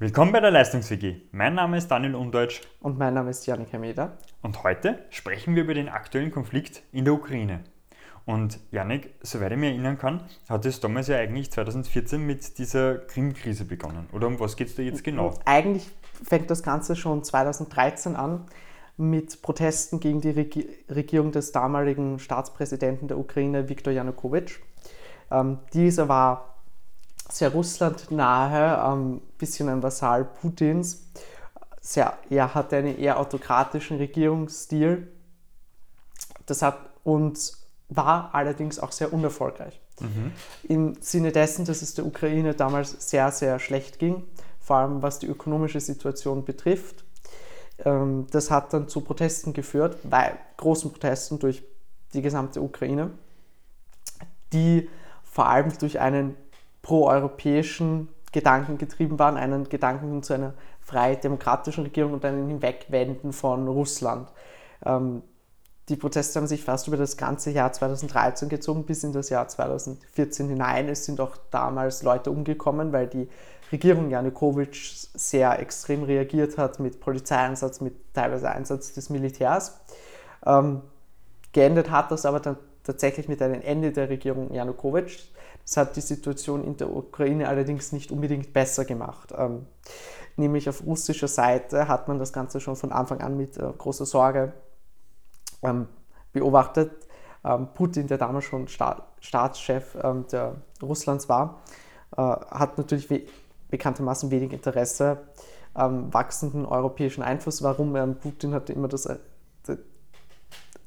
Willkommen bei der Leistungs-WG. Mein Name ist Daniel Undeutsch. Und mein Name ist Janik Hameda. Und heute sprechen wir über den aktuellen Konflikt in der Ukraine. Und Janik, soweit ich mich erinnern kann, hat es damals ja eigentlich 2014 mit dieser Krim-Krise begonnen. Oder um was geht es da jetzt genau? Eigentlich fängt das Ganze schon 2013 an mit Protesten gegen die Regi Regierung des damaligen Staatspräsidenten der Ukraine, Viktor Janukowitsch. Ähm, dieser war sehr Russland nahe, ein ähm, bisschen ein Vasall Putins. Sehr, er hatte einen eher autokratischen Regierungsstil. Das hat und war allerdings auch sehr unerfolgreich. Mhm. Im Sinne dessen, dass es der Ukraine damals sehr, sehr schlecht ging, vor allem was die ökonomische Situation betrifft. Ähm, das hat dann zu Protesten geführt, bei großen Protesten durch die gesamte Ukraine, die vor allem durch einen proeuropäischen Gedanken getrieben waren, einen Gedanken zu einer frei demokratischen Regierung und einem Hinwegwenden von Russland. Ähm, die Proteste haben sich fast über das ganze Jahr 2013 gezogen, bis in das Jahr 2014 hinein. Es sind auch damals Leute umgekommen, weil die Regierung Janukowitsch sehr extrem reagiert hat mit Polizeieinsatz, mit teilweise Einsatz des Militärs. Ähm, geendet hat das aber dann tatsächlich mit einem Ende der Regierung Janukowitsch. Das hat die Situation in der Ukraine allerdings nicht unbedingt besser gemacht. Ähm, nämlich auf russischer Seite hat man das Ganze schon von Anfang an mit äh, großer Sorge ähm, beobachtet. Ähm, Putin, der damals schon Staat, Staatschef der Russlands war, äh, hat natürlich bekanntermaßen wenig Interesse am wachsenden europäischen Einfluss. Warum? Putin hatte immer das, äh,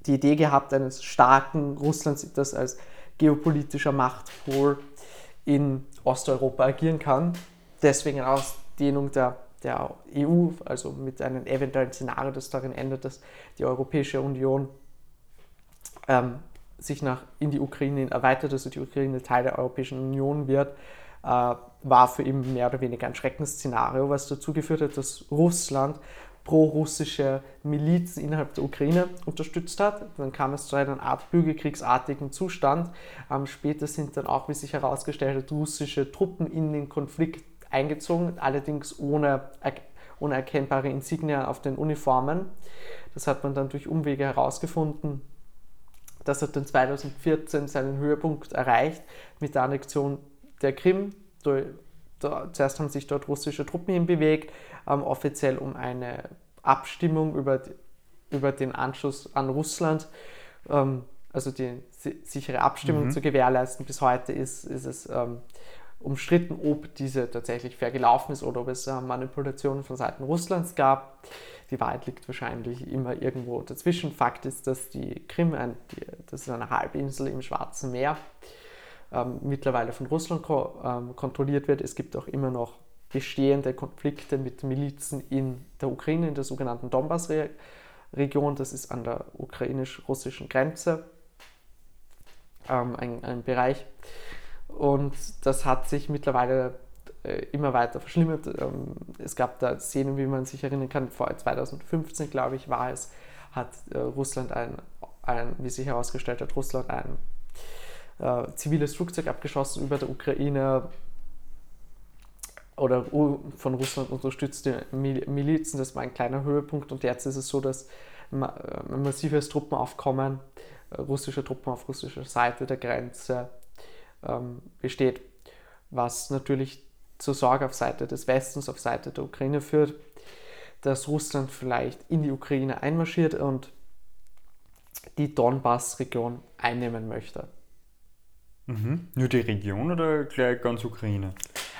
die Idee gehabt eines starken Russlands, das als geopolitischer Machtpol in Osteuropa agieren kann. Deswegen Ausdehnung der, der EU, also mit einem eventuellen Szenario, das darin endet, dass die Europäische Union ähm, sich nach, in die Ukraine erweitert, also die Ukraine Teil der Europäischen Union wird, äh, war für ihn mehr oder weniger ein Schreckensszenario, was dazu geführt hat, dass Russland pro-russische Milizen innerhalb der Ukraine unterstützt hat. Dann kam es zu einer Art bürgerkriegsartigen Zustand. Ähm, später sind dann auch, wie sich herausgestellt hat, russische Truppen in den Konflikt eingezogen, allerdings ohne, ohne erkennbare Insignien auf den Uniformen. Das hat man dann durch Umwege herausgefunden. Das hat dann 2014 seinen Höhepunkt erreicht mit der Annexion der Krim. Zuerst haben sich dort russische Truppen hinbewegt, ähm, offiziell um eine Abstimmung über, über den Anschluss an Russland, ähm, also die sichere Abstimmung mhm. zu gewährleisten. Bis heute ist, ist es ähm, umstritten, ob diese tatsächlich fair gelaufen ist oder ob es äh, Manipulationen von Seiten Russlands gab. Die Wahrheit liegt wahrscheinlich immer irgendwo dazwischen. Fakt ist, dass die Krim, ein, die, das ist eine Halbinsel im Schwarzen Meer, ähm, mittlerweile von Russland ko ähm, kontrolliert wird. Es gibt auch immer noch bestehende Konflikte mit Milizen in der Ukraine, in der sogenannten Donbass-Region. Das ist an der ukrainisch-russischen Grenze ähm, ein, ein, Bereich. Und das hat sich mittlerweile äh, immer weiter verschlimmert. Ähm, es gab da Szenen, wie man sich erinnern kann, vor 2015, glaube ich, war es, hat äh, Russland ein, ein, wie sich herausgestellt hat, Russland ein äh, ziviles Flugzeug abgeschossen über der Ukraine oder von Russland unterstützte Milizen. Das war ein kleiner Höhepunkt und jetzt ist es so, dass ein äh, massives Truppenaufkommen äh, russischer Truppen auf russischer Seite der Grenze ähm, besteht, was natürlich zur Sorge auf Seite des Westens, auf Seite der Ukraine führt, dass Russland vielleicht in die Ukraine einmarschiert und die Donbass-Region einnehmen möchte. Mhm. Nur die Region oder gleich ganz Ukraine?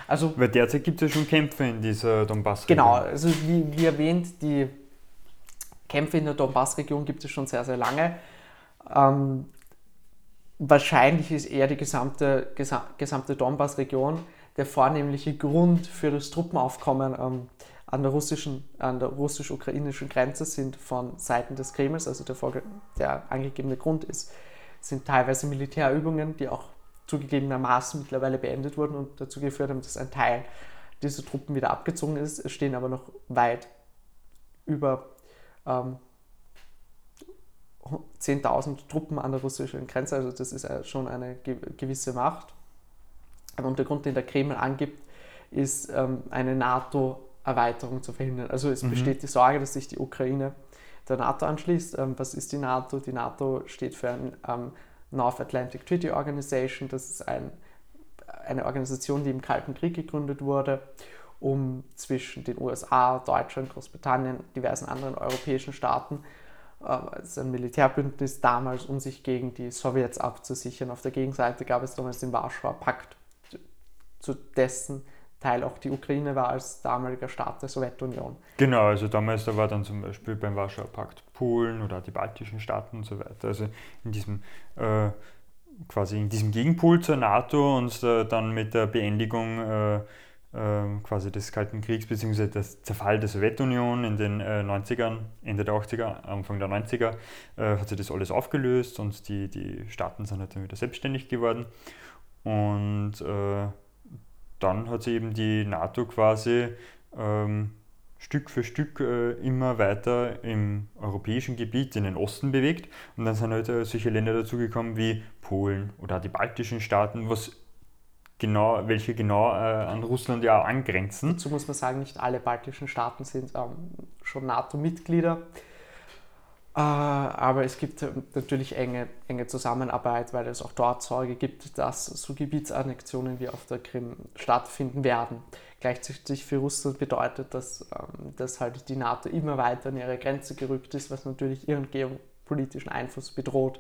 Also, Weil derzeit gibt es ja schon Kämpfe in dieser Donbass-Region. Genau, also wie, wie, erwähnt, die Kämpfe in der Donbass-Region gibt es schon sehr, sehr lange. Ähm, wahrscheinlich ist eher die gesamte, gesa gesamte Donbass-Region der vornehmliche Grund für das Truppenaufkommen ähm, an der russischen, an der russisch-ukrainischen Grenze sind von Seiten des Kremls, also der, der angegebene Grund ist, sind teilweise Militärübungen, die auch zugegebenermaßen mittlerweile beendet wurden und dazu geführt haben, dass ein Teil dieser Truppen wieder abgezogen ist. Es stehen aber noch weit über ähm, 10.000 Truppen an der russischen Grenze, also das ist schon eine gewisse Macht. Und der Grund, den der Kreml angibt, ist ähm, eine NATO-Erweiterung zu verhindern. Also es mhm. besteht die Sorge, dass sich die Ukraine der NATO anschließt. Ähm, was ist die NATO? Die NATO steht für ein ähm, North Atlantic Treaty Organization. Das ist ein, eine Organisation, die im Kalten Krieg gegründet wurde, um zwischen den USA, Deutschland, Großbritannien, diversen anderen europäischen Staaten also ein Militärbündnis damals, um sich gegen die Sowjets abzusichern. Auf der Gegenseite gab es damals den Warschauer Pakt, zu dessen Teil auch die Ukraine war als damaliger Staat der Sowjetunion. Genau, also damals da war dann zum Beispiel beim Warschauer Pakt Polen oder die baltischen Staaten und so weiter. Also in diesem äh, quasi in diesem Gegenpol zur NATO und äh, dann mit der Beendigung äh, ähm, quasi des Kalten Kriegs bzw. das Zerfall der Sowjetunion in den äh, 90ern, Ende der 80er, Anfang der 90er, äh, hat sich das alles aufgelöst und die, die Staaten sind halt dann wieder selbstständig geworden. Und äh, dann hat sich eben die NATO quasi ähm, Stück für Stück äh, immer weiter im europäischen Gebiet in den Osten bewegt. Und dann sind halt äh, solche Länder dazugekommen wie Polen oder die baltischen Staaten, was genau, welche genau äh, an Russland ja angrenzen. Dazu muss man sagen, nicht alle baltischen Staaten sind ähm, schon NATO-Mitglieder. Äh, aber es gibt äh, natürlich enge, enge Zusammenarbeit, weil es auch dort Sorge gibt, dass so Gebietsannexionen wie auf der Krim stattfinden werden. Gleichzeitig für Russland bedeutet das, ähm, dass halt die NATO immer weiter an ihre Grenze gerückt ist, was natürlich ihren geopolitischen Einfluss bedroht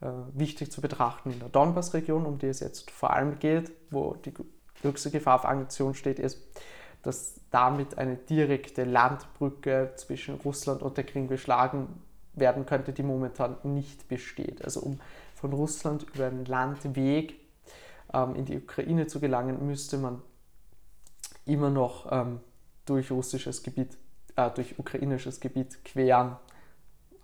äh, wichtig zu betrachten in der Donbass-Region, um die es jetzt vor allem geht, wo die höchste Gefahr auf Aggression steht, ist, dass damit eine direkte Landbrücke zwischen Russland und der Krim geschlagen werden könnte, die momentan nicht besteht. Also um von Russland über einen Landweg ähm, in die Ukraine zu gelangen, müsste man immer noch ähm, durch russisches Gebiet, äh, durch ukrainisches Gebiet queren.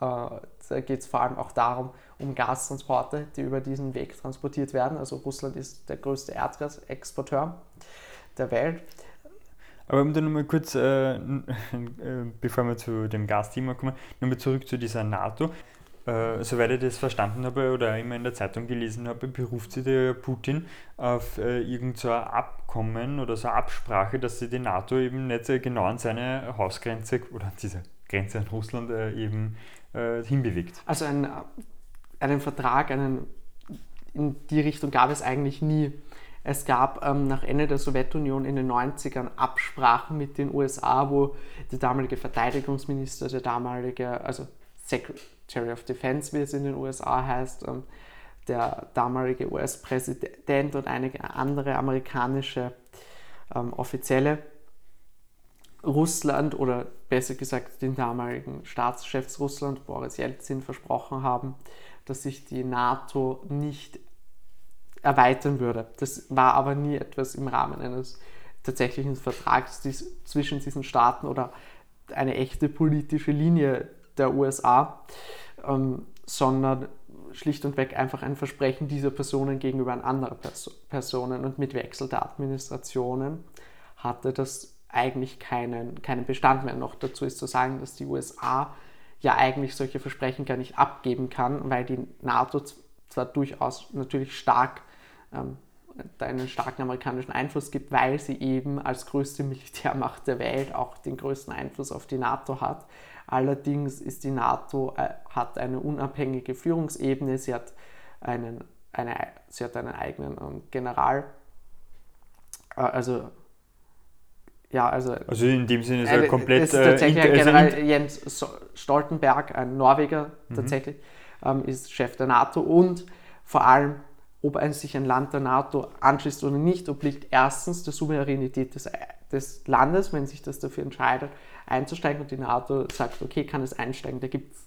Äh, da geht es vor allem auch darum, um Gastransporte, die über diesen Weg transportiert werden. Also Russland ist der größte Erdgasexporteur der Welt. Aber um dann nochmal kurz, äh, äh, bevor wir zu dem Gasthema kommen, nochmal zurück zu dieser NATO. Äh, soweit ich das verstanden habe oder immer in der Zeitung gelesen habe, beruft sich der Putin auf äh, irgendein so Abkommen oder so eine Absprache, dass sie die NATO eben nicht genau an seine Hausgrenze oder diese Grenze an Russland äh, eben äh, hinbewegt. Also ein, einen Vertrag, einen, in die Richtung gab es eigentlich nie. Es gab ähm, nach Ende der Sowjetunion in den 90ern Absprachen mit den USA, wo der damalige Verteidigungsminister, der damalige, also Secretary of Defense, wie es in den USA heißt, ähm, der damalige US-Präsident und einige andere amerikanische ähm, Offizielle Russland oder besser gesagt den damaligen Staatschefs Russland, Boris Jelzin, versprochen haben, dass sich die NATO nicht erweitern würde. Das war aber nie etwas im Rahmen eines tatsächlichen Vertrags zwischen diesen Staaten oder eine echte politische Linie der USA, ähm, sondern schlicht und weg einfach ein Versprechen dieser Personen gegenüber an andere Perso Personen. Und mit Wechsel der Administrationen hatte das eigentlich keinen, keinen Bestand mehr. Noch dazu ist zu sagen, dass die USA ja eigentlich solche Versprechen gar nicht abgeben kann, weil die NATO zwar durchaus natürlich stark ähm, einen starken amerikanischen Einfluss gibt, weil sie eben als größte Militärmacht der Welt auch den größten Einfluss auf die NATO hat. Allerdings ist die NATO äh, hat eine unabhängige Führungsebene, sie hat einen, eine, sie hat einen eigenen ähm, General, äh, also ja, also, also in dem Sinne ist er komplett. Ist tatsächlich äh, General Jens Stoltenberg, ein Norweger mhm. tatsächlich, ähm, ist Chef der NATO und vor allem, ob ein, sich ein Land der NATO anschließt oder nicht, obliegt erstens der Souveränität des, des Landes, wenn sich das dafür entscheidet, einzusteigen und die NATO sagt, okay, kann es einsteigen. Da gibt es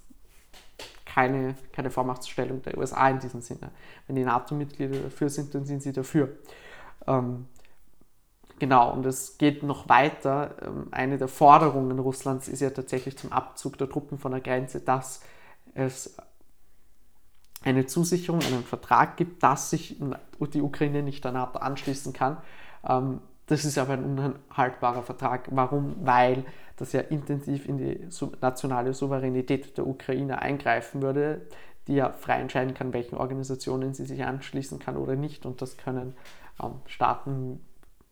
keine, keine Vormachtstellung der USA in diesem Sinne. Wenn die NATO-Mitglieder dafür sind, dann sind sie dafür. Ähm, Genau, und es geht noch weiter. Ähm, eine der Forderungen Russlands ist ja tatsächlich zum Abzug der Truppen von der Grenze, dass es eine Zusicherung, einen Vertrag gibt, dass sich die Ukraine nicht der NATO anschließen kann. Ähm, das ist aber ein unhaltbarer Vertrag. Warum? Weil das ja intensiv in die nationale Souveränität der Ukraine eingreifen würde, die ja frei entscheiden kann, welchen Organisationen sie sich anschließen kann oder nicht. Und das können ähm, Staaten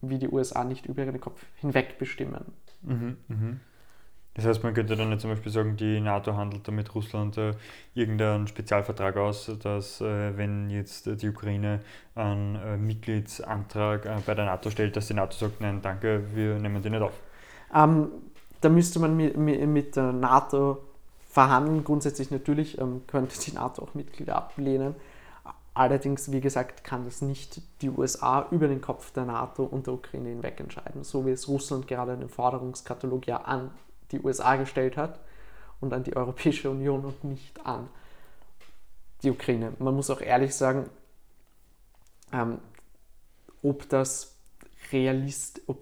wie die USA nicht über ihren Kopf hinweg bestimmen. Mhm, mhm. Das heißt, man könnte dann nicht zum Beispiel sagen, die NATO handelt da mit Russland äh, irgendeinen Spezialvertrag aus, dass äh, wenn jetzt die Ukraine einen äh, Mitgliedsantrag äh, bei der NATO stellt, dass die NATO sagt, nein, danke, wir nehmen die nicht auf. Ähm, da müsste man mit, mit, der NATO verhandeln. Grundsätzlich natürlich ähm, könnte die NATO auch Mitglieder ablehnen. Allerdings, wie gesagt, kann das nicht die USA über den Kopf der NATO und der Ukraine hinweg entscheiden, so wie es Russland gerade in dem Forderungskatalog ja an die USA gestellt hat und an die Europäische Union und nicht an die Ukraine. Man muss auch ehrlich sagen, ähm, ob das realist, ob,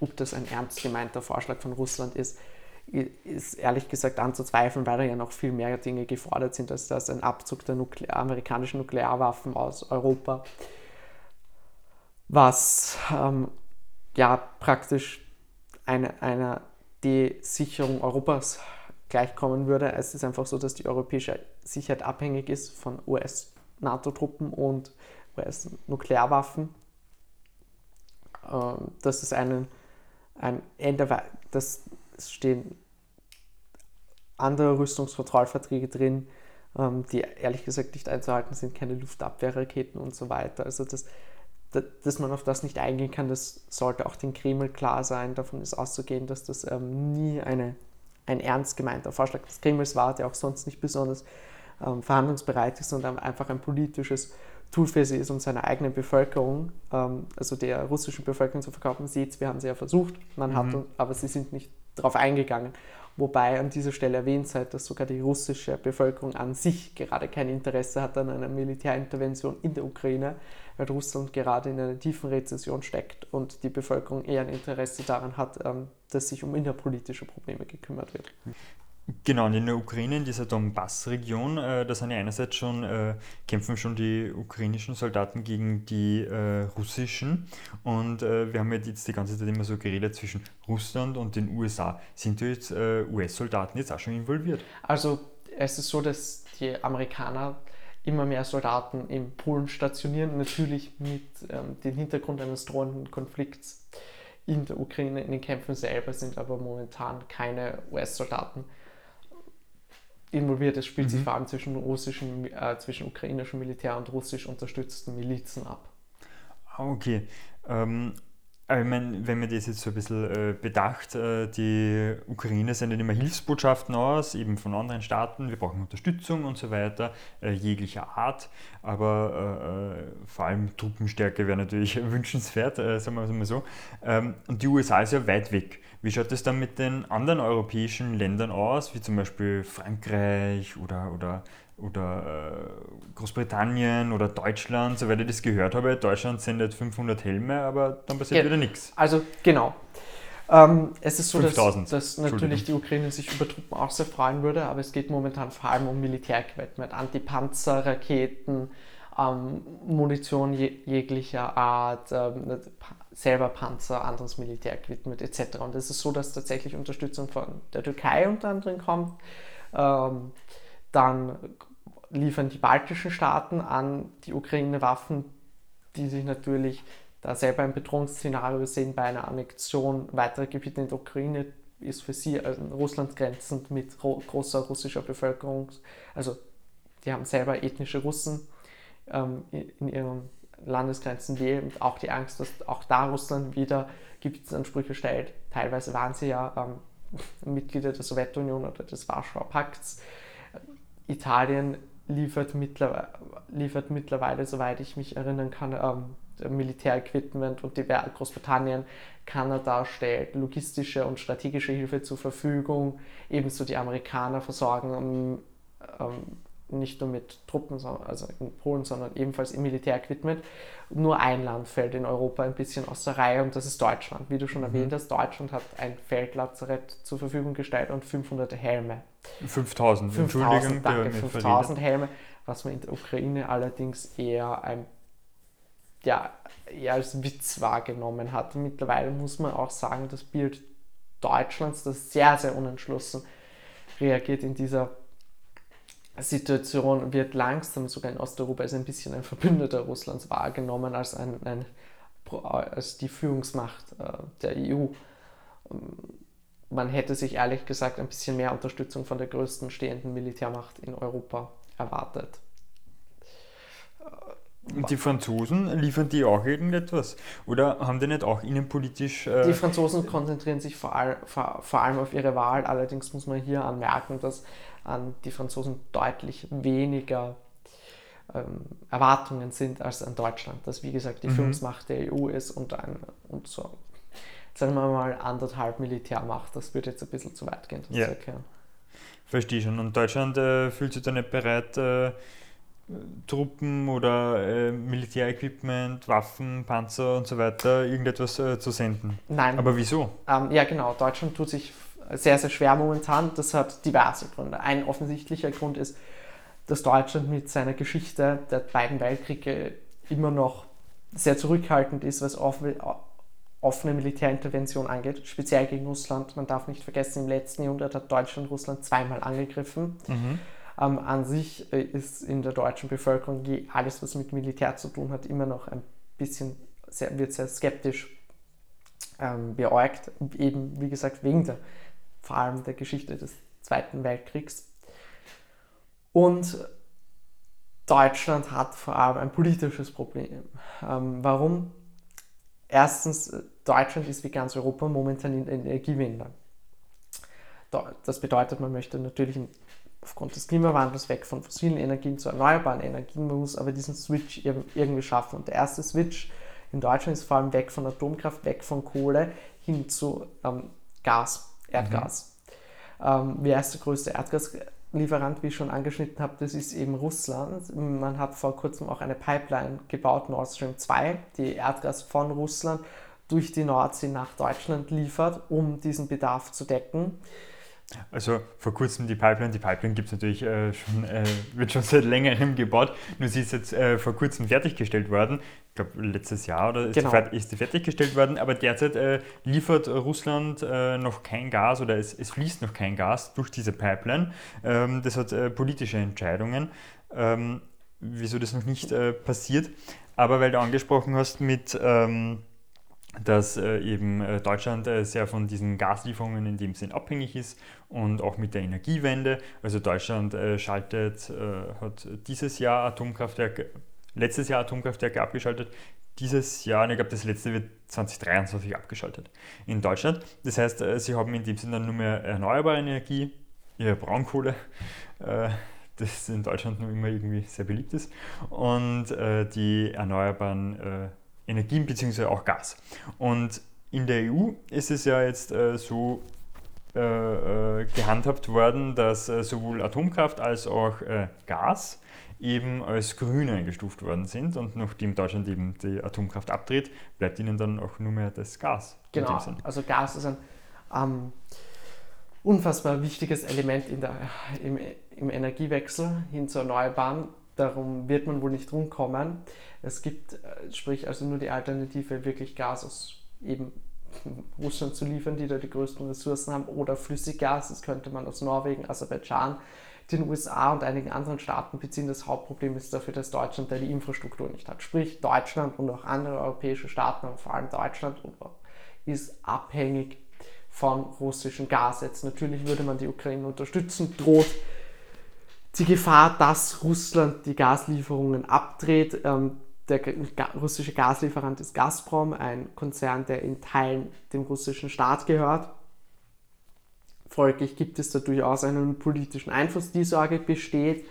ob das ein ernst gemeinter Vorschlag von Russland ist, ist ehrlich gesagt anzuzweifeln, weil da ja noch viel mehr Dinge gefordert sind, als das ein Abzug der Nukle amerikanischen Nuklearwaffen aus Europa, was ähm, ja praktisch eine, einer Desicherung Europas gleichkommen würde. Es ist einfach so, dass die europäische Sicherheit abhängig ist von US-NATO-Truppen und US-Nuklearwaffen. Ähm, das ist ein, ein Ende, das stehen andere Rüstungskontrollverträge drin, ähm, die ehrlich gesagt nicht einzuhalten sind, keine Luftabwehrraketen und so weiter. Also das, dass man auf das nicht eingehen kann, das sollte auch dem Kreml klar sein. Davon ist auszugehen, dass das ähm, nie eine, ein ernst gemeinter Vorschlag des Kremls war, der auch sonst nicht besonders ähm, verhandlungsbereit ist, sondern einfach ein politisches Tool für sie ist, um seine eigene Bevölkerung, ähm, also der russischen Bevölkerung zu verkaufen. Seht, wir haben sie ja versucht, man mhm. hat, aber sie sind nicht darauf eingegangen. Wobei an dieser Stelle erwähnt sei, dass sogar die russische Bevölkerung an sich gerade kein Interesse hat an einer Militärintervention in der Ukraine, weil Russland gerade in einer tiefen Rezession steckt und die Bevölkerung eher ein Interesse daran hat, ähm, dass sich um innerpolitische Probleme gekümmert wird. Genau, in der Ukraine, in dieser Donbass-Region, äh, da sind ja einerseits schon, äh, kämpfen schon die ukrainischen Soldaten gegen die äh, russischen. Und äh, wir haben jetzt die ganze Zeit immer so geredet zwischen Russland und den USA. Sind da jetzt äh, US-Soldaten jetzt auch schon involviert? Also es ist so, dass die Amerikaner immer mehr Soldaten in Polen stationieren, natürlich mit ähm, dem Hintergrund eines drohenden Konflikts in der Ukraine. In den Kämpfen selber sind aber momentan keine US-Soldaten involviert. Es spielt mhm. sich vor allem zwischen, russischen, äh, zwischen ukrainischem Militär und russisch unterstützten Milizen ab. Ah, okay. Ähm, ich meine, wenn man das jetzt so ein bisschen äh, bedacht, äh, die Ukraine sendet immer Hilfsbotschaften aus, eben von anderen Staaten, wir brauchen Unterstützung und so weiter, äh, jeglicher Art, aber äh, äh, vor allem Truppenstärke wäre natürlich wünschenswert, äh, sagen wir mal so. Ähm, und die USA ist ja weit weg. Wie schaut es dann mit den anderen europäischen Ländern aus, wie zum Beispiel Frankreich oder, oder oder äh, Großbritannien oder Deutschland, soweit ich das gehört habe, Deutschland sendet 500 Helme, aber dann passiert Ge wieder nichts. Also genau. Ähm, es ist so, dass, dass natürlich die Ukraine sich über Truppen auch sehr freuen würde, aber es geht momentan vor allem um Militärquettet, Antipanzerraketen, ähm, Munition je jeglicher Art, ähm, selber Panzer, anderes Militärquitmet etc. Und es ist so, dass tatsächlich Unterstützung von der Türkei unter anderem kommt. Ähm, dann liefern die baltischen Staaten an die Ukraine Waffen, die sich natürlich da selber ein Bedrohungsszenario sehen bei einer Annexion weiterer Gebiete in der Ukraine, ist für sie an also Russland grenzend mit großer russischer Bevölkerung. Also die haben selber ethnische Russen ähm, in ihren Landesgrenzen leben. Auch die Angst, dass auch da Russland wieder Gebietsansprüche stellt. Teilweise waren sie ja ähm, Mitglieder der Sowjetunion oder des Warschauer Pakts. Italien liefert mittlerweile, liefert mittlerweile, soweit ich mich erinnern kann, ähm, Militärequipment und die Großbritannien, Kanada stellt logistische und strategische Hilfe zur Verfügung. Ebenso die Amerikaner versorgen ähm, nicht nur mit Truppen, also in Polen, sondern ebenfalls im Militärequipment. Nur ein Land fällt in Europa ein bisschen aus der Reihe und das ist Deutschland. Wie du schon mhm. erwähnt hast, Deutschland hat ein Feldlazarett zur Verfügung gestellt und 500 Helme. 5000, 5000 danke, 5000 Helme, was man in der Ukraine allerdings eher, ein, ja, eher als Witz wahrgenommen hat. Mittlerweile muss man auch sagen, das Bild Deutschlands, das sehr, sehr unentschlossen reagiert in dieser Situation wird langsam sogar in Osteuropa als ein bisschen ein Verbündeter Russlands wahrgenommen, als ein, ein als die Führungsmacht äh, der EU. Man hätte sich ehrlich gesagt ein bisschen mehr Unterstützung von der größten stehenden Militärmacht in Europa erwartet. Und die Franzosen, liefern die auch irgendetwas? Oder haben die nicht auch innenpolitisch... Äh die Franzosen konzentrieren sich vor, all, vor, vor, allem auf ihre Wahl. Allerdings muss man hier anmerken, dass an die Franzosen deutlich weniger ähm, Erwartungen sind als an Deutschland. Dass, wie gesagt, die mhm. Führungsmacht der EU ist und, ein, und so, sagen wir mal, anderthalb Militärmacht. Das würde jetzt ein bisschen zu weit gehen, zu erklären. Verstehe schon. Und Deutschland äh, fühlt sich da nicht bereit... Äh, Truppen oder äh, Militärequipment, Waffen, Panzer und so weiter irgendetwas äh, zu senden. Nein. Aber wieso? Ähm, ja, genau. Deutschland tut sich sehr, sehr schwer momentan. Das hat diverse Gründe. Ein offensichtlicher Grund ist, dass Deutschland mit seiner Geschichte der beiden Weltkriege immer noch sehr zurückhaltend ist, was offene, offene Militärintervention angeht, speziell gegen Russland. Man darf nicht vergessen, im letzten Jahrhundert hat Deutschland Russland zweimal angegriffen. Mhm. Ähm, an sich äh, ist in der deutschen Bevölkerung alles, was mit Militär zu tun hat, immer noch ein bisschen, sehr, wird sehr skeptisch ähm, beäugt, eben wie gesagt wegen der, vor allem der Geschichte des Zweiten Weltkriegs. Und Deutschland hat vor allem ein politisches Problem. Ähm, warum? Erstens, Deutschland ist wie ganz Europa momentan in Energiewende. Das bedeutet, man möchte natürlich aufgrund des Klimawandels weg von fossilen Energien zu erneuerbaren Energien. Man muss aber diesen Switch irgendwie schaffen. Und der erste Switch in Deutschland ist vor allem weg von Atomkraft, weg von Kohle hin zu ähm, Gas, Erdgas. Mhm. Ähm, wer ist der größte Erdgaslieferant, wie ich schon angeschnitten habe? Das ist eben Russland. Man hat vor kurzem auch eine Pipeline gebaut, Nord Stream 2, die Erdgas von Russland durch die Nordsee nach Deutschland liefert, um diesen Bedarf zu decken. Also vor kurzem die Pipeline, die Pipeline gibt es natürlich äh, schon, äh, wird schon seit längerem gebaut, nur sie ist jetzt äh, vor kurzem fertiggestellt worden. Ich glaube letztes Jahr oder ist, genau. die, ist die fertiggestellt worden, aber derzeit äh, liefert Russland äh, noch kein Gas oder es, es, fließt noch kein Gas durch diese Pipeline. Ähm, das hat äh, politische Entscheidungen, ähm, wieso das noch nicht passiert. Aber weil du angesprochen hast mit ähm, dass äh, eben äh, Deutschland äh, sehr von diesen Gaslieferungen in dem Sinn abhängig ist und auch mit der Energiewende. Also Deutschland äh, schaltet, äh, hat dieses Jahr Atomkraftwerke, letztes Jahr Atomkraftwerke abgeschaltet, dieses Jahr, ich glaube das letzte wird 2023 abgeschaltet in Deutschland. Das heißt, äh, sie haben in dem Sinn dann nur mehr erneuerbare Energie, ihre Braunkohle, das in Deutschland nur immer irgendwie sehr beliebt ist, und die erneuerbaren Energien bzw. auch Gas. Und in der EU ist es ja jetzt äh, so äh, äh, gehandhabt worden, dass äh, sowohl Atomkraft als auch äh, Gas eben als grün eingestuft worden sind und nachdem Deutschland eben die Atomkraft abdreht, bleibt ihnen dann auch nur mehr das Gas. Genau, also Gas ist ein ähm, unfassbar wichtiges Element in der, im, im Energiewechsel hin zu Erneuerbaren Darum wird man wohl nicht rumkommen. Es gibt, äh, sprich also nur die Alternative, wirklich Gas aus eben Russland zu liefern, die da die größten Ressourcen haben, oder Flüssiggas, das könnte man aus Norwegen, Aserbaidschan, den USA und einigen anderen Staaten beziehen. Das Hauptproblem ist dafür, dass Deutschland da die Infrastruktur nicht hat. Sprich, Deutschland und auch andere europäische Staaten, aber vor allem Deutschland ist abhängig von russischem Gas. Jetzt natürlich würde man die Ukraine unterstützen, droht die Gefahr, dass Russland die Gaslieferungen abdreht. Ähm, der russische Gaslieferant ist Gazprom, ein Konzern, der in Teilen dem russischen Staat gehört. Folglich gibt es da durchaus einen politischen Einfluss, die Sorge besteht.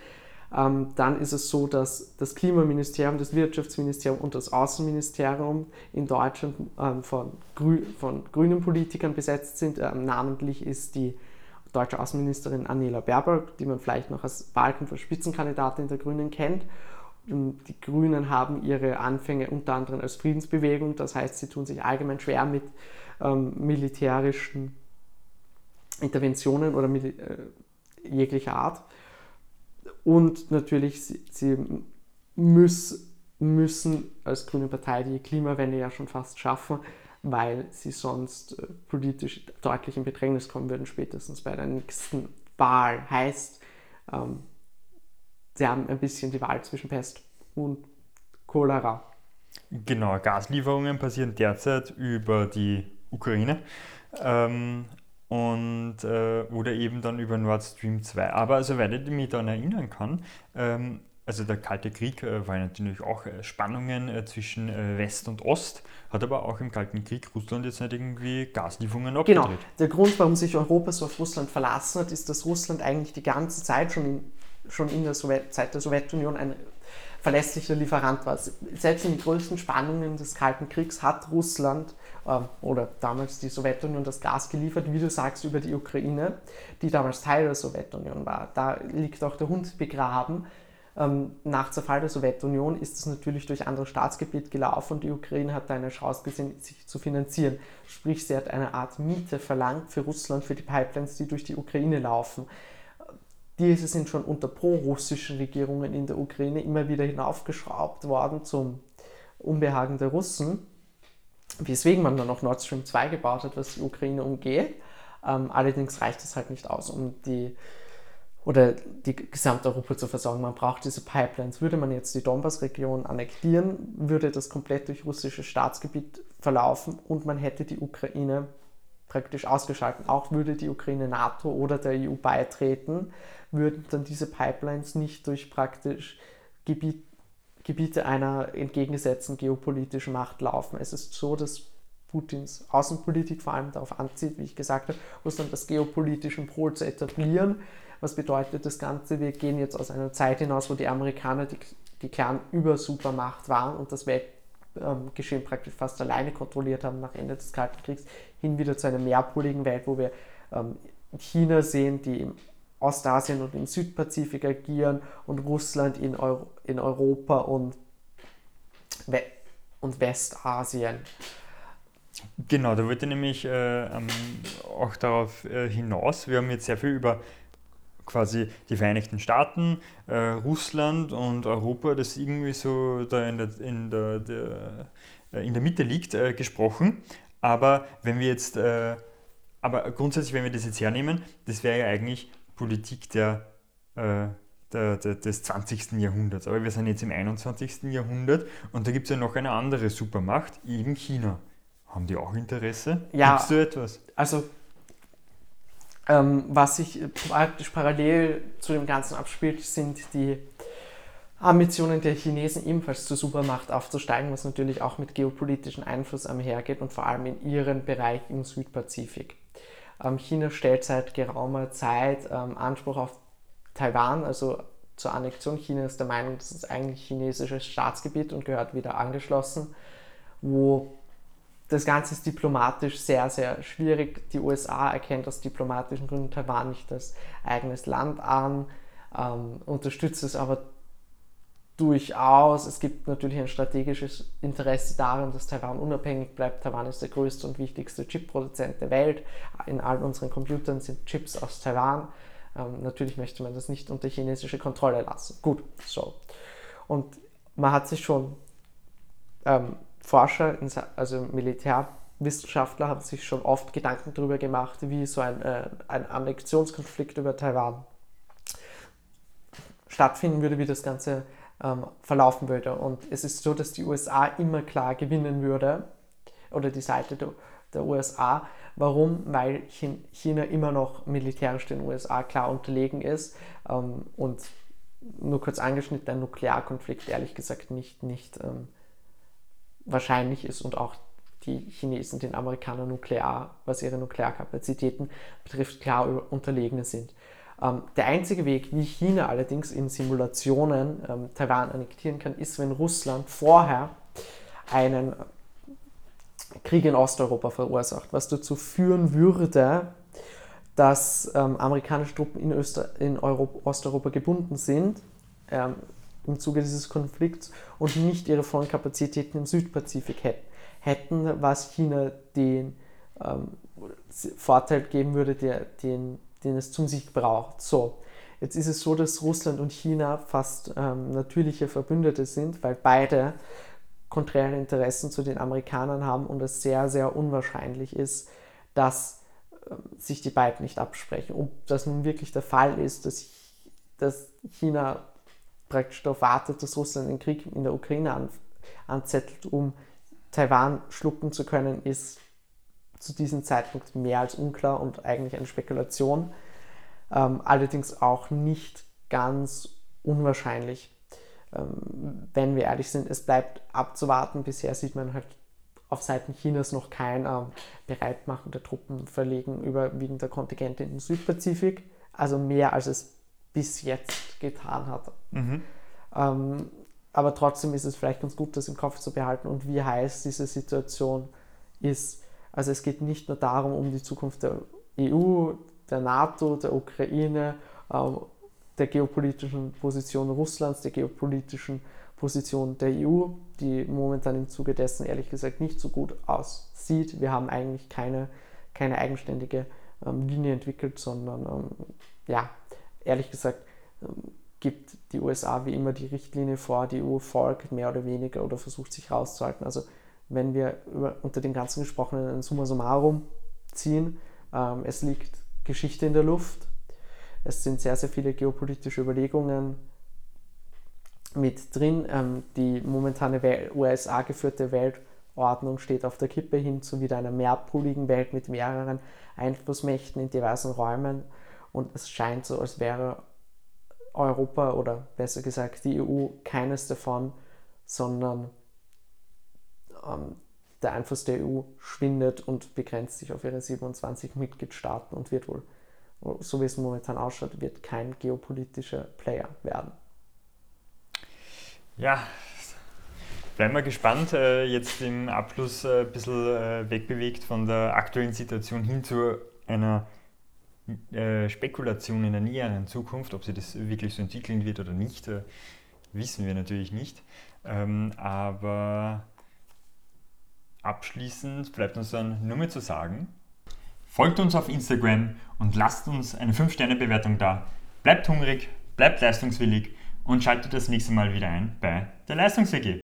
Ähm, dann ist es so, dass das Klimaministerium, das Wirtschaftsministerium und das Außenministerium in Deutschland ähm, von, Grü von grünen Politikern besetzt sind. Namentlich ist die deutsche Außenministerin Annela Baerbock, die man vielleicht noch als Wahlkampf- als Spitzenkandidatin der Grünen kennt. Die Grünen haben ihre Anfänge unter anderem als Friedensbewegung, das heißt, sie tun sich allgemein schwer mit ähm, militärischen Interventionen oder äh, jeglicher Art. Und natürlich, sie, sie müß, müssen als Grüne Partei die Klimawende ja schon fast schaffen weil sie sonst äh, politisch deutlich in Bedrängnis kommen würden, spätestens bei der nächsten Wahl. Heißt, ähm, sie haben ein bisschen die Wahl zwischen Pest und Cholera. Genau, Gaslieferungen passieren derzeit über die Ukraine ähm, und äh, oder eben dann über Nord Stream 2. Aber soweit ich mich daran erinnern kann, ähm, also der Kalte Krieg äh, war natürlich auch äh, Spannungen äh, zwischen äh, West und Ost, hat aber auch im Kalten Krieg Russland jetzt nicht irgendwie Gaslieferungen abgedreht. Genau, der Grund, warum sich Europa so auf Russland verlassen hat, ist, dass Russland eigentlich die ganze Zeit schon in, schon in der Sowjet Zeit der Sowjetunion ein verlässlicher Lieferant war. Selbst in den größten Spannungen des Kalten Kriegs hat Russland äh, oder damals die Sowjetunion das Gas geliefert, wie du sagst, über die Ukraine, die damals Teil der Sowjetunion war. Da liegt auch der Hund begraben. Ähm, nach Zerfall der Sowjetunion ist es natürlich durch andere Staatsgebiet gelaufen und die Ukraine hat da eine Chance gesehen, sich zu finanzieren. Sprich, sie hat eine Art Miete verlangt für Russland, für die Pipelines, die durch die Ukraine laufen. Diese sind schon unter pro-russischen Regierungen in der Ukraine immer wieder hinaufgeschraubt worden zum Unbehagen der Russen, weswegen man dann noch Nord Stream 2 gebaut hat, was die Ukraine umgeht. Ähm, allerdings reicht es halt nicht aus, um die oder die gesamte Europa zu versorgen. Man braucht diese Pipelines. Würde man jetzt die Donbass-Region annektieren, würde das komplett durch russisches Staatsgebiet verlaufen und man hätte die Ukraine praktisch ausgeschaltet. Auch würde die Ukraine NATO oder der EU beitreten, würden dann diese Pipelines nicht durch praktisch Gebiet, Gebiete einer entgegengesetzten geopolitischen Macht laufen. Es ist so, dass Putins Außenpolitik vor allem darauf anzieht, wie ich gesagt habe, Russland als geopolitischen Pol zu etablieren was bedeutet das Ganze? Wir gehen jetzt aus einer Zeit hinaus, wo die Amerikaner die, die klaren Übersupermacht waren und das Weltgeschehen ähm, praktisch fast alleine kontrolliert haben nach Ende des Kalten Kriegs, hin wieder zu einer mehrpoligen Welt, wo wir ähm, China sehen, die im Ostasien und im Südpazifik agieren und Russland in, Euro, in Europa und, We und Westasien. Genau, da wollte ich nämlich äh, ähm, auch darauf äh, hinaus. Wir haben jetzt sehr viel über quasi die Vereinigten Staaten, äh, Russland und Europa, das irgendwie so da in der, in der, der äh, in der Mitte liegt, äh, gesprochen. Aber wenn wir jetzt, äh, aber grundsätzlich, wenn wir das jetzt hernehmen, das wäre ja eigentlich Politik der, äh, der, der, des 20. Jahrhunderts. Aber wir sind jetzt im 21. Jahrhundert und da gibt es ja noch eine andere Supermacht, eben China. Haben die auch Interesse? Ja. Gibt's so etwas? Also ähm, was sich praktisch parallel zu dem Ganzen abspielt, sind die Ambitionen der Chinesen ebenfalls zur Supermacht aufzusteigen, was natürlich auch mit geopolitischen Einfluss einhergeht und vor allem in ihren Bereich im Südpazifik. Ähm, China stellt seit geraumer Zeit ähm, Anspruch auf Taiwan, also zur Annexion. China ist der Meinung, das ist eigentlich chinesisches Staatsgebiet und gehört wieder angeschlossen, wo das Ganze ist diplomatisch sehr, sehr schwierig. Die USA erkennt aus diplomatischen Gründen Taiwan nicht als eigenes Land an, ähm, unterstützt es aber durchaus. Es gibt natürlich ein strategisches Interesse daran, dass Taiwan unabhängig bleibt. Taiwan ist der größte und wichtigste Chip-Produzent der Welt. In all unseren Computern sind Chips aus Taiwan. Ähm, natürlich möchte man das nicht unter chinesische Kontrolle lassen. Gut, so. Und man hat sich schon ähm, Forscher, also Militärwissenschaftler, haben sich schon oft Gedanken darüber gemacht, wie so ein, äh, ein Annexionskonflikt über Taiwan stattfinden würde, wie das Ganze ähm, verlaufen würde. Und es ist so, dass die USA immer klar gewinnen würde, oder die Seite der, der USA. Warum? Weil China immer noch militärisch den USA klar unterlegen ist ähm, und nur kurz angeschnitten, ein Nuklearkonflikt ehrlich gesagt nicht, nicht ähm, wahrscheinlich ist und auch die Chinesen den Amerikanern nuklear, was ihre Nuklearkapazitäten betrifft, klar unterlegene sind. Ähm, der einzige Weg, wie China allerdings in Simulationen ähm, Taiwan annektieren kann, ist, wenn Russland vorher einen Krieg in Osteuropa verursacht, was dazu führen würde, dass ähm, amerikanische Truppen in, Öster in Europa, Osteuropa gebunden sind, ähm, im Zuge dieses Konflikts und nicht ihre vollen Kapazitäten im Südpazifik hätten, was China den ähm, Vorteil geben würde, der, den, den es zum Sieg braucht. So, jetzt ist es so, dass Russland und China fast ähm, natürliche Verbündete sind, weil beide konträre Interessen zu den Amerikanern haben und es sehr, sehr unwahrscheinlich ist, dass ähm, sich die beiden nicht absprechen. Ob das nun wirklich der Fall ist, dass, dass China praktisch darauf wartet, dass Russland den Krieg in der Ukraine anzettelt, um Taiwan schlucken zu können, ist zu diesem Zeitpunkt mehr als unklar und eigentlich eine Spekulation. Ähm, allerdings auch nicht ganz unwahrscheinlich. Ähm, wenn wir ehrlich sind, es bleibt abzuwarten. Bisher sieht man halt auf Seiten Chinas noch kein ähm, Bereitmachen der Truppen verlegen, überwiegend der Kontingente in den Südpazifik. Also mehr als es bis jetzt getan hat. Mhm. Ähm, aber trotzdem ist es vielleicht ganz gut, das im Kopf zu behalten und wie heiß diese Situation ist. Also es geht nicht nur darum, um die Zukunft der EU, der NATO, der Ukraine, ähm, der geopolitischen Position Russlands, der geopolitischen Position der EU, die momentan im Zuge dessen ehrlich gesagt nicht so gut aussieht. Wir haben eigentlich keine, keine eigenständige ähm, Linie entwickelt, sondern ähm, ja, ehrlich gesagt ähm, gibt die USA wie immer die Richtlinie vor, die EU folgt mehr oder weniger oder versucht sich rauszuhalten. Also wenn wir über, unter dem Ganzen gesprochenen Summa summarum ziehen, ähm, es liegt Geschichte in der Luft, es sind sehr, sehr viele geopolitische Überlegungen mit drin. Ähm, die momentane USA geführte Weltordnung steht auf der Kippe hin zu wieder einer mehrpoligen Welt mit mehreren Einflussmächten in diversen Räumen. Und es scheint so, als wäre Europa oder besser gesagt die EU keines davon, sondern ähm, der Einfluss der EU schwindet und begrenzt sich auf ihre 27 Mitgliedstaaten und wird wohl so wie es momentan ausschaut, wird kein geopolitischer Player werden. Ja, bleiben wir gespannt. Äh, jetzt im Abschluss äh, ein bisschen äh, wegbewegt von der aktuellen Situation hin zu einer Spekulation in der näheren Zukunft. Ob sich das wirklich so entwickeln wird oder nicht, wissen wir natürlich nicht. Ähm, aber abschließend bleibt uns dann nur mehr zu sagen, Folgt uns auf Instagram und lasst uns eine 5-Sterne-Bewertung da. Bleibt hungrig, bleibt leistungswillig und schaltet das nächste Mal wieder ein bei der Leistungs-WG.